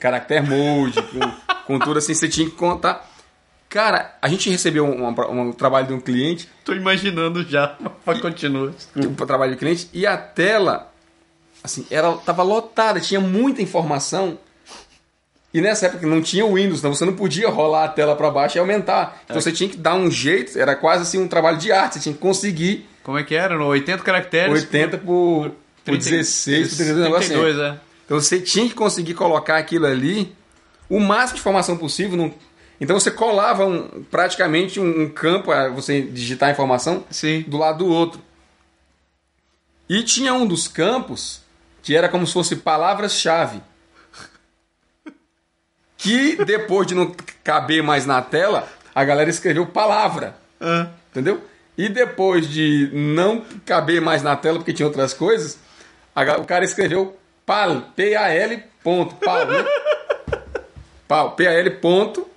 character mode, com, com tudo assim, você tinha que contar. Cara, a gente recebeu um, um- um trabalho de um cliente Tô imaginando já. Mas continua. para trabalho do cliente e a tela assim, era tava lotada, tinha muita informação. E nessa época não tinha o Windows, então você não podia rolar a tela para baixo e aumentar. Então você tinha que dar um jeito, era quase assim um trabalho de arte, você tinha que conseguir Como é que era? No 80 caracteres? 80 por, por 30 16, por 32, um negócio assim. 32, é. Então você tinha que conseguir colocar aquilo ali, o máximo de informação possível. Num... Então você colava um- praticamente um, um campo, a você digitar a informação, Sim. do lado do outro. E tinha um dos campos que era como se fosse palavras-chave. Que depois de não caber mais na tela, a galera escreveu palavra. Ah. Entendeu? E depois de não caber mais na tela porque tinha outras coisas, a o cara escreveu PAL, P-A-L, ponto, PAL, né? PAL, P-A-L, ponto,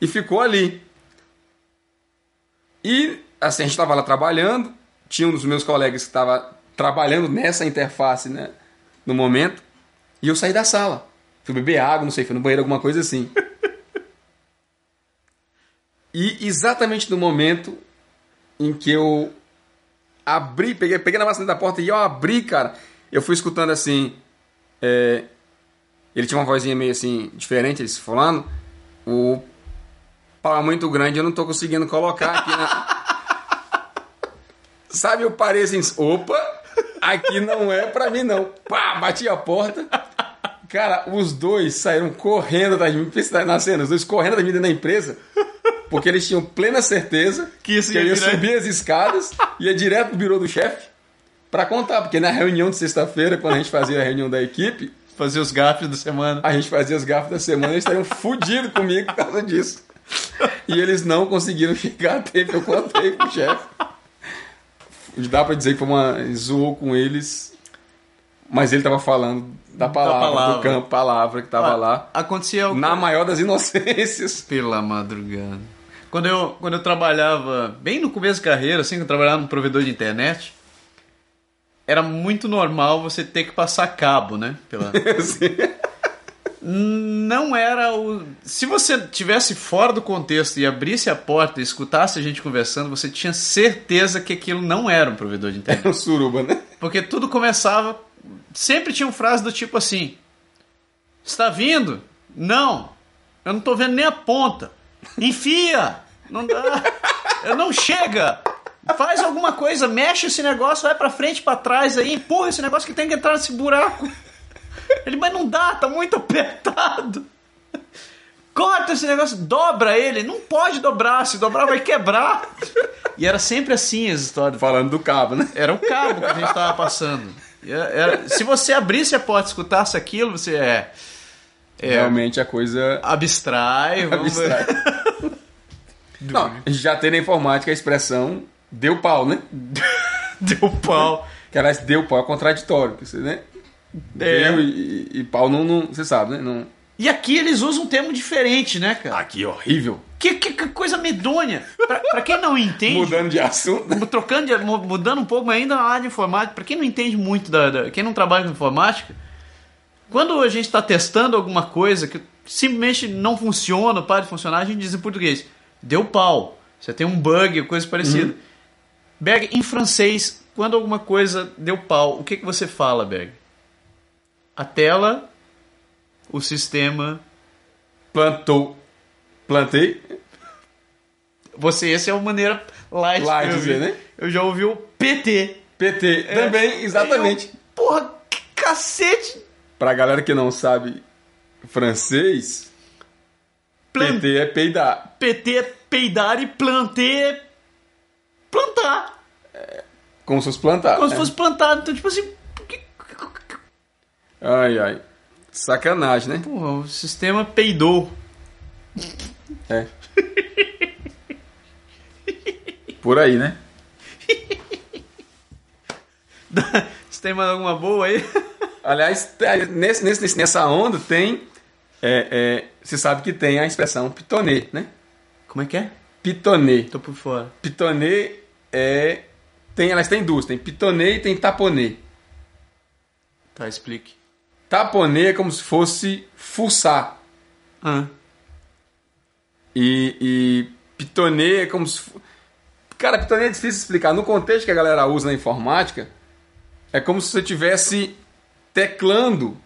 e ficou ali. E assim, a gente estava lá trabalhando, tinha um dos meus colegas que estava trabalhando nessa interface, né, no momento, e eu saí da sala. Fui beber água, não sei, fui no banheiro, alguma coisa assim. e exatamente no momento em que eu abri, peguei, peguei na maçaneta da porta e eu abri, cara, eu fui escutando assim. é, ele tinha uma vozinha meio assim, diferente, ele falando. O pau é muito grande, eu não tô conseguindo colocar aqui na. Sabe, eu parei assim, opa, aqui não é pra mim não. Pá, bati a porta. Cara, os dois saíram correndo de mim, pensa na cena, os dois correndo de mim dentro da empresa, porque eles tinham plena certeza Que isso eu ia ia virar- subir as escadas, ia direto pro birô do chefe pra contar, porque na reunião de sexta-feira, quando a gente fazia a reunião da equipe, Fazer os gafes da semana. a gente fazia os gafos da semana, eles estariam fudidos comigo por causa disso. E eles não conseguiram chegar a tempo, eu contei pro chefe. Dá pra dizer que foi uma. zoou com eles, mas ele tava falando da palavra, palavra. do campo, palavra que tava Ah, lá. Acontecia Na maior das inocências. Pela madrugada. Quando eu, quando eu trabalhava, bem no começo da carreira, assim, que eu trabalhava num provedor de internet, era muito normal você ter que passar cabo, né? Pela... Não era o. Se você tivesse fora do contexto e abrisse a porta e escutasse a gente conversando, você tinha certeza que aquilo não era um provedor de internet. Era um suruba, né? Porque tudo começava. Sempre tinham frases do tipo assim: Está vindo? Não. Eu não tô vendo nem a ponta. Enfia! Não dá. Eu não chega! Faz alguma coisa, mexe esse negócio, vai pra frente, pra trás aí, empurra esse negócio que tem que entrar nesse buraco. Ele, mas não dá, tá muito apertado. Corta esse negócio, dobra ele. Não pode dobrar, se dobrar vai quebrar. E era sempre assim as histórias. Falando do cabo, né? Era o cabo que a gente tava passando. Era- era- se você abrisse a porta e escutasse aquilo, você é. é Realmente a coisa. abstrai. Vamos ver. abstrai. Não, a gente já tem na informática a expressão deu pau, né? Deu pau. Que aliás, deu pau é contraditório. né? É. Deu e, e- e pau não, não. Você sabe, né? Não... E aqui eles usam um termo diferente, né, cara? Aqui, horrível. Que, que- que coisa medonha. Pra, pra quem não entende. Mudando de assunto. Trocando, de- mu- mudando um pouco, mas ainda na área de informática, pra quem não entende muito, da, da- quem não trabalha com informática, quando a gente está testando alguma coisa que simplesmente não funciona, para de funcionar, a gente diz em português, deu pau, você tem um bug, coisa parecida. Berg, em francês, quando alguma coisa deu pau, o que, que você fala, Berg? A tela, o sistema... Plantou. Plantei. Você, essa é a maneira light, Light eu dizer, né? Eu já ouvi o PT. PT. Também, exatamente. Eu, porra, que cacete! Pra galera que não sabe francês, Plan- PT é peidar. PT é peidar e planter é plantar. Como se fosse plantar. Como se É. fosse plantado. Então, tipo assim. Ai, ai. Sacanagem, né? Porra, o sistema peidou. É. Por aí, né? Você tem mais alguma boa aí? Aliás, te- nesse, nesse, nessa onda tem. é, é, você sabe que tem a expressão pitonê, né? Como é que é? Pitonê. Tô por fora. Pitonê é. Tem, elas têm duas, tem pitonê e tem taponê. Tá, explique. Taponê é como se fosse fuçar. Ah, E, e pitonê é como se. Cara, pitonê é difícil explicar. No contexto que a galera usa na informática, é como se você estivesse teclando,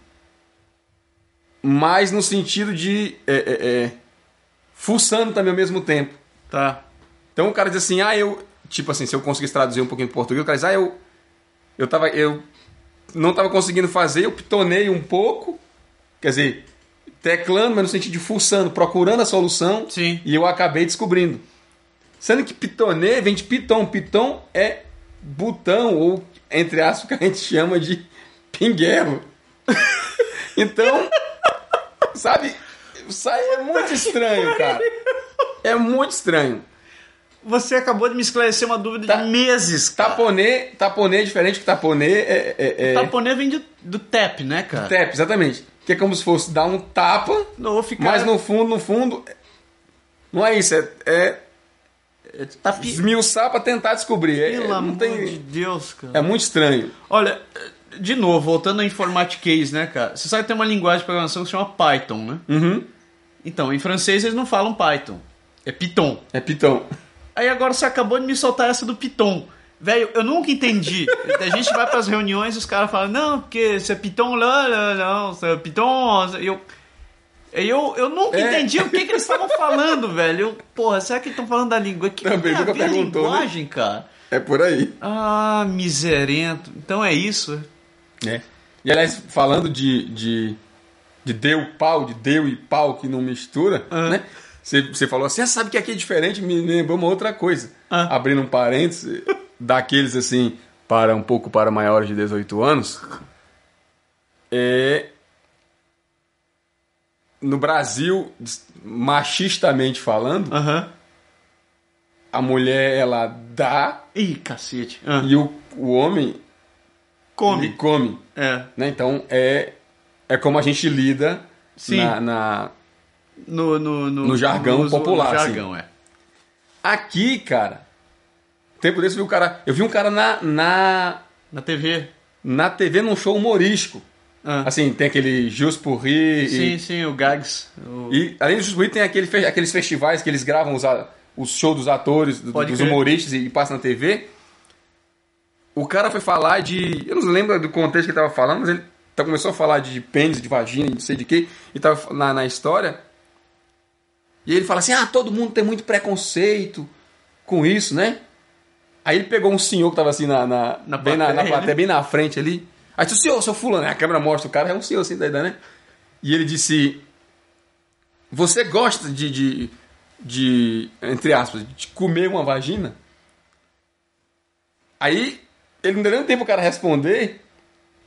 mas no sentido de. É, é, é, fuçando também ao mesmo tempo. tá. Então o cara diz assim, ah, eu. Tipo assim, se eu conseguisse traduzir um pouquinho em português, o cara diz, ah, eu. Eu tava. Eu não tava conseguindo fazer, eu pitonei um pouco. Quer dizer, teclando, mas no sentido de fuçando, procurando a solução. Sim. E eu acabei descobrindo. Sendo que pitonê vem de piton. Piton é botão, ou entre aspas, que a gente chama de pinguelo. então, sabe? Sai é muito estranho, cara. É muito estranho. Você acabou de me esclarecer uma dúvida Tá- de meses. cara. Taponê, taponê é diferente que taponê é, é, é Taponê vem de- do TEP, né, cara? tap, exatamente. Que é como se fosse dar um tapa, Não, vou ficar... mas no fundo, no fundo, não é isso, é, é, É, tá pi... esmiuçar pra tentar descobrir. É, Pelo não amor tem, de Deus, cara. é muito estranho. Olha, de novo, voltando ao informatiquês, né, cara? Você sabe que tem uma linguagem de programação que se chama Python, né? Uhum. Então, em francês eles não falam Python. É Python. É pitão. Aí agora você acabou de me soltar essa do Python. Velho, eu nunca entendi. A gente vai pras reuniões e os caras falam, não, porque isso é Python lá, lá, não, isso é Python. E eu, eu, eu nunca É. entendi o que, que eles estavam falando, velho. Eu, porra, será que eles estão falando da língua? Que Também nunca perguntou, né? linguagem, cara? É por aí. Ah, miserento. Então é isso. É. E aliás, falando de, de, de deu pau, de deu e pau que não mistura, Ah. né? Você, você falou assim, ah, sabe que aqui é diferente, me lembrou uma outra coisa. Ah. Abrindo um parênteses, daqueles assim, para um pouco para maiores de 18 anos, é. No Brasil, machistamente falando, Aham. a mulher ela dá Ih, cacete. Ah, e o, o homem ele come. come. É. né? Então é é como a gente lida Sim. na, na- No, no, no, No jargão uso- popular, No jargão, é. aqui, cara. Tempo desse eu vi um cara, eu vi um cara na na Na TV. na TV num show humorístico. Ah. Assim, tem aquele Jus por Rir sim, e, sim, o Gags. O... e além do Jus por Rir tem aquele, aqueles festivais que eles gravam os, os shows dos atores, do- dos crer. humoristas e, passam na TV. O cara foi falar de, eu não lembro do contexto que ele tava falando, mas ele tá- começou a falar de pênis, de vagina, não sei de quê, e tava na, na história. E ele fala assim: ah, todo mundo tem muito preconceito com isso, né? Aí ele pegou um senhor que tava assim na, na, Na bem na, na plateia, plateia, né? bem na frente ali. Aí disse, senhor, seu fulano, a câmera mostra o cara, é um senhor assim da idade, né? E ele disse: Você gosta de, de, de, entre aspas, de comer uma vagina? Aí ele não deu nem tempo o cara responder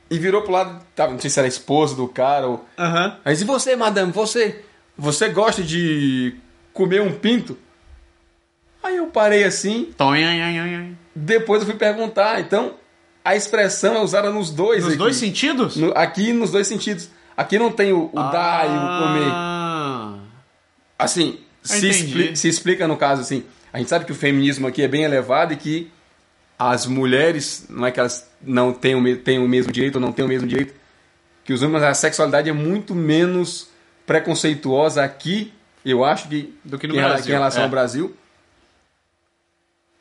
e virou pro lado, não sei se era a esposa do cara ou. Aham. Aí disse, você, madame, você, você gosta de comer um pinto? Aí eu parei assim, depois eu fui perguntar. Então, a expressão é usada nos dois Nos aqui. dois sentidos? No- aqui nos dois sentidos. Aqui não tem o, o dar e o comer. Ah. Assim, Ah, se, expli- se explica no caso assim. A gente sabe que o feminismo aqui é bem elevado e que as mulheres, não é que elas não têm o, me- têm o mesmo direito ou não têm o mesmo direito que os homens, a sexualidade é muito menos preconceituosa aqui, eu acho, que, Do que no Brasil, em relação é. ao Brasil.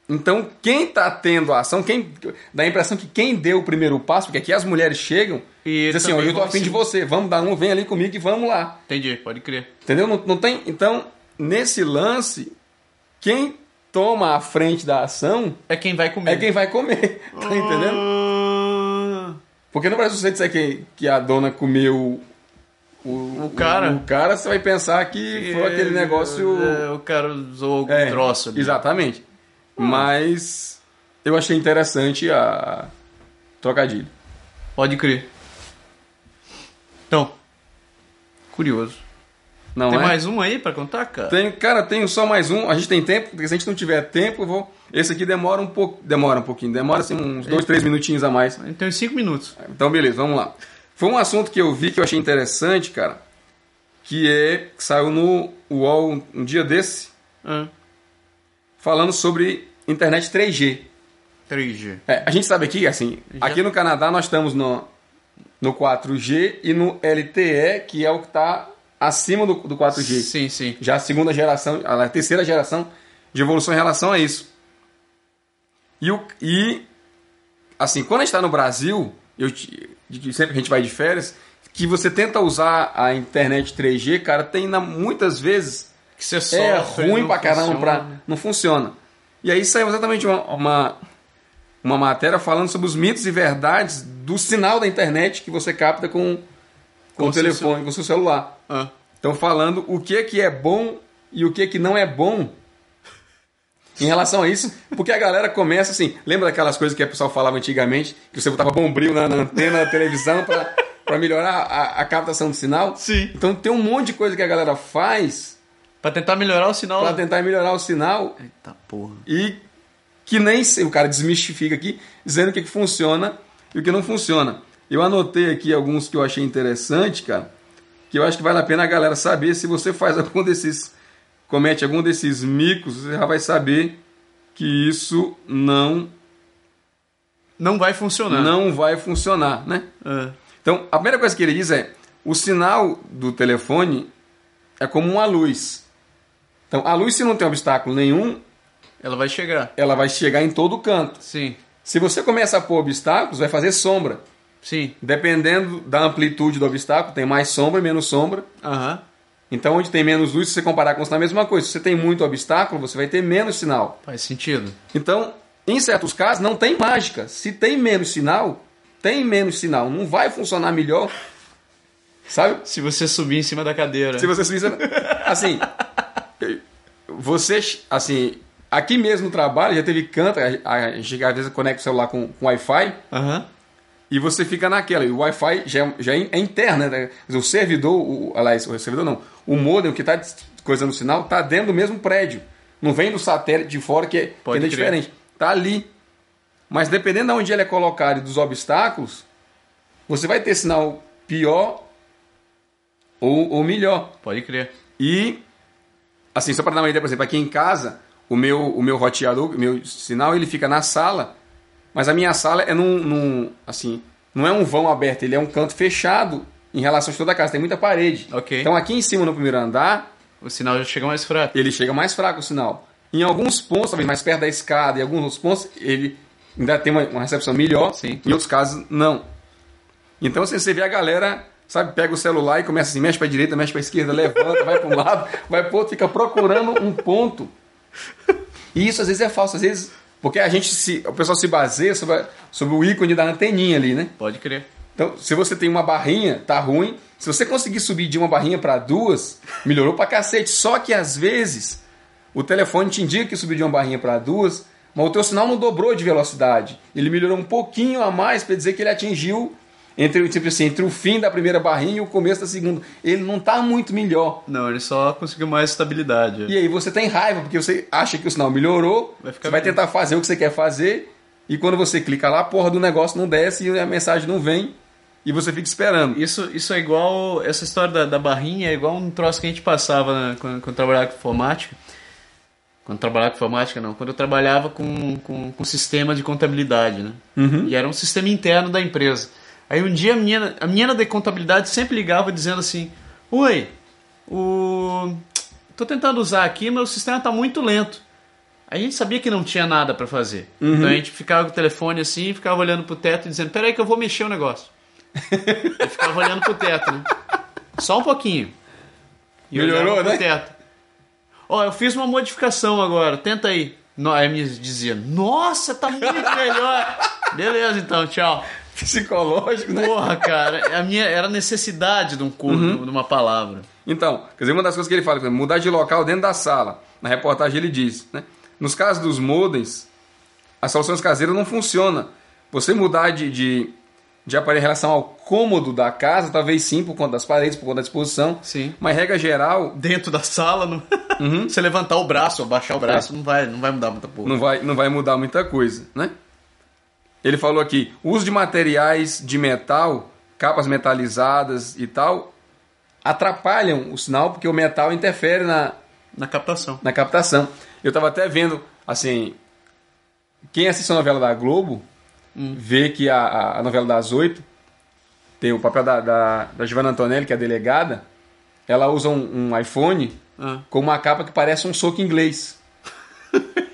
Então, quem está tendo a ação, quem dá a impressão que quem deu o primeiro passo, porque aqui as mulheres chegam E diz assim, ó, eu tô afim de você, vamos dar um, vem ali comigo e vamos lá. Entendi, pode crer. Entendeu? Não, não tem. Então, nesse lance, quem toma a frente da ação É quem vai comer. é quem vai comer. Tá entendendo? Ah. Porque no Brasil, se você disser que, que a dona comeu o, O cara. o, cara, você vai pensar que foi aquele negócio. É, o cara usou algum É, troço ali. Exatamente. Mas eu achei interessante a trocadilho. Pode crer. Então, curioso. Não Tem é? mais um aí pra contar, cara? Tem, cara, tenho só mais um. A gente tem tempo, porque se a gente não tiver tempo, eu vou. Esse aqui demora um pouco. Demora um pouquinho, demora assim uns dois, três minutinhos a mais. Uns cinco minutos. Então, beleza, vamos lá. Foi um assunto que eu vi que eu achei interessante, cara. Que é. que saiu no UOL um, dia desse, Ah, falando sobre internet 3G. 3G. É, a gente sabe aqui, assim, Já- aqui no Canadá nós estamos no, no 4G e no LTE, que é o que está acima do, do 4G. Sim, sim. já a segunda geração, a terceira geração de evolução em relação a isso. E, o, e assim, quando a gente está no Brasil, eu, de- sempre que a gente vai de férias, que você tenta usar a internet 3G, cara, tem na, muitas vezes Que você sofre. é ruim pra caramba, pra, não funciona. E aí saiu exatamente uma, uma, uma matéria falando sobre os mitos e verdades do sinal da internet que você capta com, com, Com o seu telefone, com o seu celular. Ah, Estão falando o que que é bom e o que que não é bom em relação a isso, porque a galera começa assim, lembra daquelas coisas que o pessoal falava antigamente, que você botava bombril na, na antena da televisão para melhorar a, a captação do sinal? Sim. Então tem um monte de coisa que a galera faz pra tentar melhorar o sinal. para tentar melhorar o sinal Eita porra. e que nem se- o cara desmistifica aqui, dizendo o que, que funciona e o que não funciona. Eu anotei aqui alguns que eu achei interessante, cara, que eu acho que vale a pena a galera saber se você faz algum desses, comete algum desses micos, você já vai saber que isso não Não vai funcionar. não vai funcionar, né? É. Então, a primeira coisa que ele diz é: o sinal do telefone é como uma luz. Então, a luz, se não tem obstáculo nenhum, Ela vai chegar. ela vai chegar em todo canto. Sim. Se você começa a pôr obstáculos, vai fazer sombra. Sim. Dependendo da amplitude do obstáculo, tem mais sombra e menos sombra. Aham. Então, onde tem menos luz, se você comparar com o sinal, é a mesma coisa. Se você tem muito obstáculo, você vai ter menos sinal. Faz sentido. Então, em certos casos, não tem mágica. Se tem menos sinal, tem menos sinal. Não vai funcionar melhor. Sabe? Se você subir em cima da cadeira. Se você subir. Assim. Você. Assim. Aqui mesmo no trabalho, já teve canto. A, a gente às vezes conecta o celular com, com Wi-Fi. Aham. E você fica naquela. E o Wi-Fi já, é- já é interno, né? O servidor, o, aliás, o servidor não. O modem que está coisando o sinal está dentro do mesmo prédio. Não vem do satélite de fora, que, é- que ainda é diferente. Está ali. Mas dependendo de onde ele é colocado e dos obstáculos, você vai ter sinal pior ou, ou melhor. Pode crer. E, assim, só para dar uma ideia, por exemplo, aqui em casa, o meu, o meu roteador, o meu sinal, ele fica na sala, mas a minha sala é num, num, assim, não é um vão aberto, ele é um canto fechado em relação a toda a casa, tem muita parede. Ok. Então aqui em cima, no primeiro andar, O sinal já chega mais fraco. ele chega mais fraco o sinal. Em alguns pontos, talvez mais perto da escada, em alguns outros pontos, ele ainda tem uma, uma recepção melhor, Sim. em outros casos, não. Então, assim, você vê a galera, sabe, pega o celular e começa assim, mexe pra direita, mexe pra esquerda, levanta, vai para um lado, vai pro outro, fica procurando um ponto. E isso às vezes é falso, às vezes, porque a gente se, o pessoal se baseia sobre, sobre o ícone da anteninha ali, né? Pode crer. Então, se você tem uma barrinha, tá ruim. Se você conseguir subir de uma barrinha para duas, melhorou pra cacete. Só que às vezes o telefone te indica que subiu de uma barrinha para duas, mas o teu sinal não dobrou de velocidade. Ele melhorou um pouquinho a mais para dizer que ele atingiu entre, tipo assim, entre o fim da primeira barrinha e o começo da segunda. Ele não tá muito melhor. Não, ele só conseguiu mais estabilidade. E aí você tem raiva, porque você acha que o sinal melhorou, Vai você vai bem. tentar fazer o que você quer fazer, e quando você clica lá, a porra do negócio não desce e a mensagem não vem, e você fica esperando. Isso, isso é igual. Essa história da, da barrinha é igual um troço que a gente passava né, quando, quando trabalhava com informática. Quando trabalhava com informática, não. Quando eu trabalhava com, com, com sistema de contabilidade, né? E era um sistema interno da empresa. Aí um dia a menina, a menina da contabilidade sempre ligava dizendo assim: Oi, o. tô tentando usar aqui, mas o sistema tá muito lento. A gente sabia que não tinha nada para fazer. Então a gente ficava com o telefone assim, e ficava olhando pro teto e dizendo: Peraí, que eu vou mexer o negócio. Eu ficava olhando pro teto, né? Só um pouquinho. E Melhorou, né? teto. Ó, eu fiz uma modificação agora, tenta aí. Aí me dizia, nossa, tá muito melhor. Beleza, então, tchau. Psicológico, né? Porra, cara, a minha era necessidade de um curso, de uma palavra. Então, quer dizer, uma das coisas que ele fala, mudar de local dentro da sala. Na reportagem ele diz, né? Nos casos dos modems, as soluções caseiras não funcionam. Você mudar de, de, de aparelho em relação ao cômodo da casa, talvez sim, por conta das paredes, por conta da disposição. Sim. Mas regra geral, Dentro da sala, não... você levantar o braço ou baixar o braço, não, vai, não vai mudar muita porra. não vai, não vai mudar muita coisa, né? Ele falou aqui, uso de materiais de metal, capas metalizadas e tal, atrapalham o sinal porque o metal interfere na, Na captação. na captação. Eu estava até vendo, assim, quem assiste a novela da Globo vê que a, a- a novela das oito tem o papel da, da, da Giovanna Antonelli, que é a delegada, ela usa um, um iPhone Ah. com uma capa que parece um soco inglês.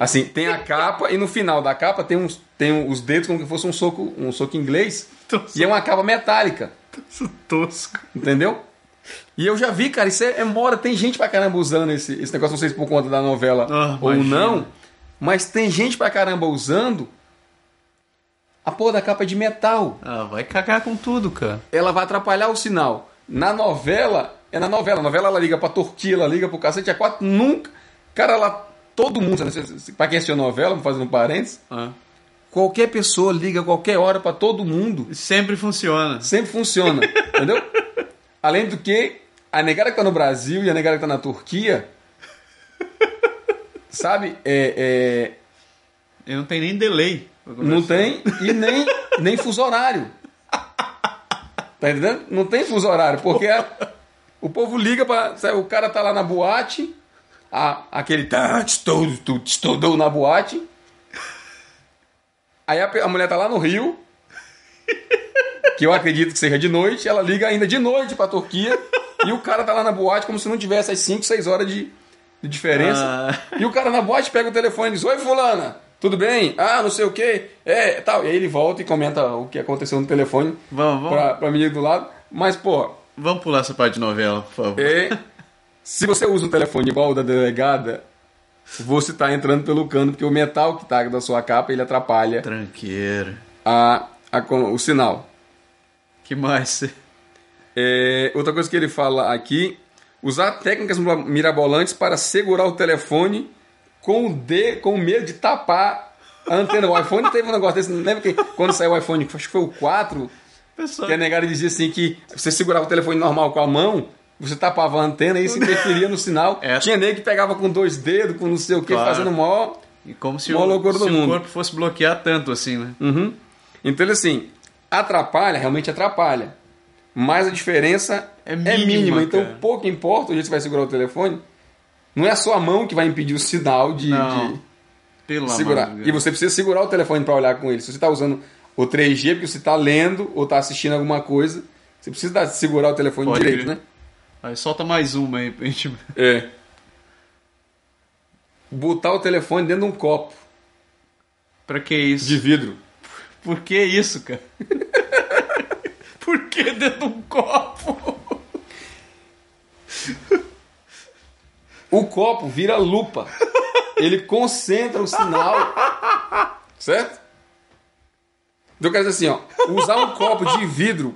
Assim, tem a capa e no final da capa tem, uns, tem os dedos como se fosse um soco, um soco inglês. E é uma capa metálica. Tosco. Entendeu? E eu já vi, cara, isso é, é moda. Tem gente pra caramba usando esse, esse negócio, não sei se por conta da novela Ah, ou imagina. não, mas tem gente pra caramba usando a porra da capa de metal. Ah, vai cagar com tudo, cara. Ela vai atrapalhar o sinal. Na novela, é na novela. A novela ela liga pra Turquia, ela liga pro cacete, a quatro, nunca. Cara, ela. Todo mundo, pra quem assistiu a novela, fazendo um parênteses, Ah. qualquer pessoa liga qualquer hora pra todo mundo. Sempre funciona. Sempre funciona, entendeu? Além do que, a negada que tá no Brasil e a negada que tá na Turquia, sabe, é, E não tem nem delay. é, não tem e nem, nem fuso horário. Tá entendendo? Não tem fuso horário, porque a- o povo liga para o cara tá lá na boate, a, aquele tá, estourou, estourou na boate. Aí a, a mulher tá lá no Rio, que eu acredito que seja de noite, ela liga ainda de noite pra Turquia, e o cara tá lá na boate como se não tivesse as 5, 6 horas de, de diferença. Ah. E o cara na boate pega o telefone e diz: Oi, Fulana, tudo bem? Ah, não sei o que, é, tal. E aí ele volta e comenta o que aconteceu no telefone Vamos, vamos. pra, pra menina do lado. Mas, pô, Vamos pular essa parte de novela, por favor. é, se você usa um telefone igual o da delegada, você tá entrando pelo cano, porque o metal que tá da sua capa ele atrapalha Tranqueiro. a, a, o sinal. que mais? É, outra coisa que ele fala aqui: usar técnicas mirabolantes para segurar o telefone com o D, com medo de tapar a antena. O iPhone teve um negócio desse. Lembra que quando saiu o iPhone, acho que foi o 4, Pessoal, que a negada dizia assim que você segurava o telefone normal com a mão, você tapava a antena e isso interferia no sinal. Essa- Tinha nego que pegava com dois dedos, com não sei o que, Claro. fazendo mó. e como se, o, se o corpo fosse bloquear tanto assim, né? Uhum. Então ele assim, atrapalha, realmente atrapalha. Mas a diferença É é mínima, mínima. Então pouco importa o jeito que você vai segurar o telefone. Não é a sua mão que vai impedir o sinal de, Não. de Pelo segurar. de E você precisa segurar o telefone para olhar com ele. Se você está usando o 3G porque você está lendo ou está assistindo alguma coisa, você precisa segurar o telefone Pode direito, crer. né? Aí solta mais uma aí pra gente. É. Botar o telefone dentro de um copo Pra que isso? de vidro. Por que isso, cara? Por que dentro de um copo? O copo vira lupa. Ele concentra o sinal. Certo? Então eu quero dizer assim, ó, usar um copo de vidro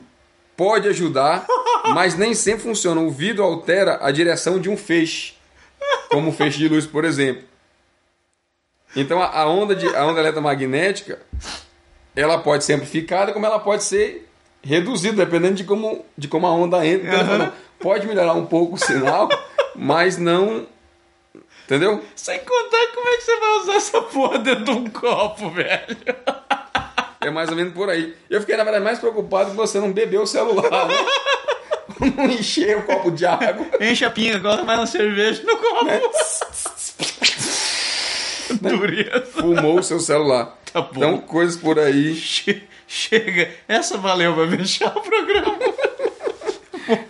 pode ajudar, mas nem sempre funciona. O vidro altera a direção de um feixe, como um feixe de luz, por exemplo. Então a onda de a onda eletromagnética, ela pode ser amplificada, como ela pode ser reduzida, dependendo de como de como a onda entra. Não, Pode melhorar um pouco o sinal, mas não Entendeu? Sem contar como é que você vai usar essa porra dentro de um copo, velho. É mais ou menos por aí. Eu fiquei, na verdade, mais preocupado que você não bebeu o celular, né? Não encher o copo de água. Enche a pinga, coloca mais uma cerveja no copo. Dureza. Fumou o seu celular. Tá bom. Então, coisas por aí. Che- Chega. Essa valeu pra fechar o programa.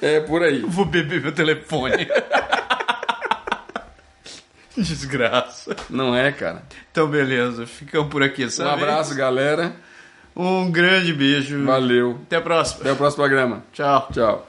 É por aí. Vou beber meu telefone. Desgraça. Não é, cara? Então, beleza. Ficamos por aqui. Um Sabe? abraço, galera. Um grande beijo. Valeu. Até a próxima. Até o próximo programa. Tchau. Tchau.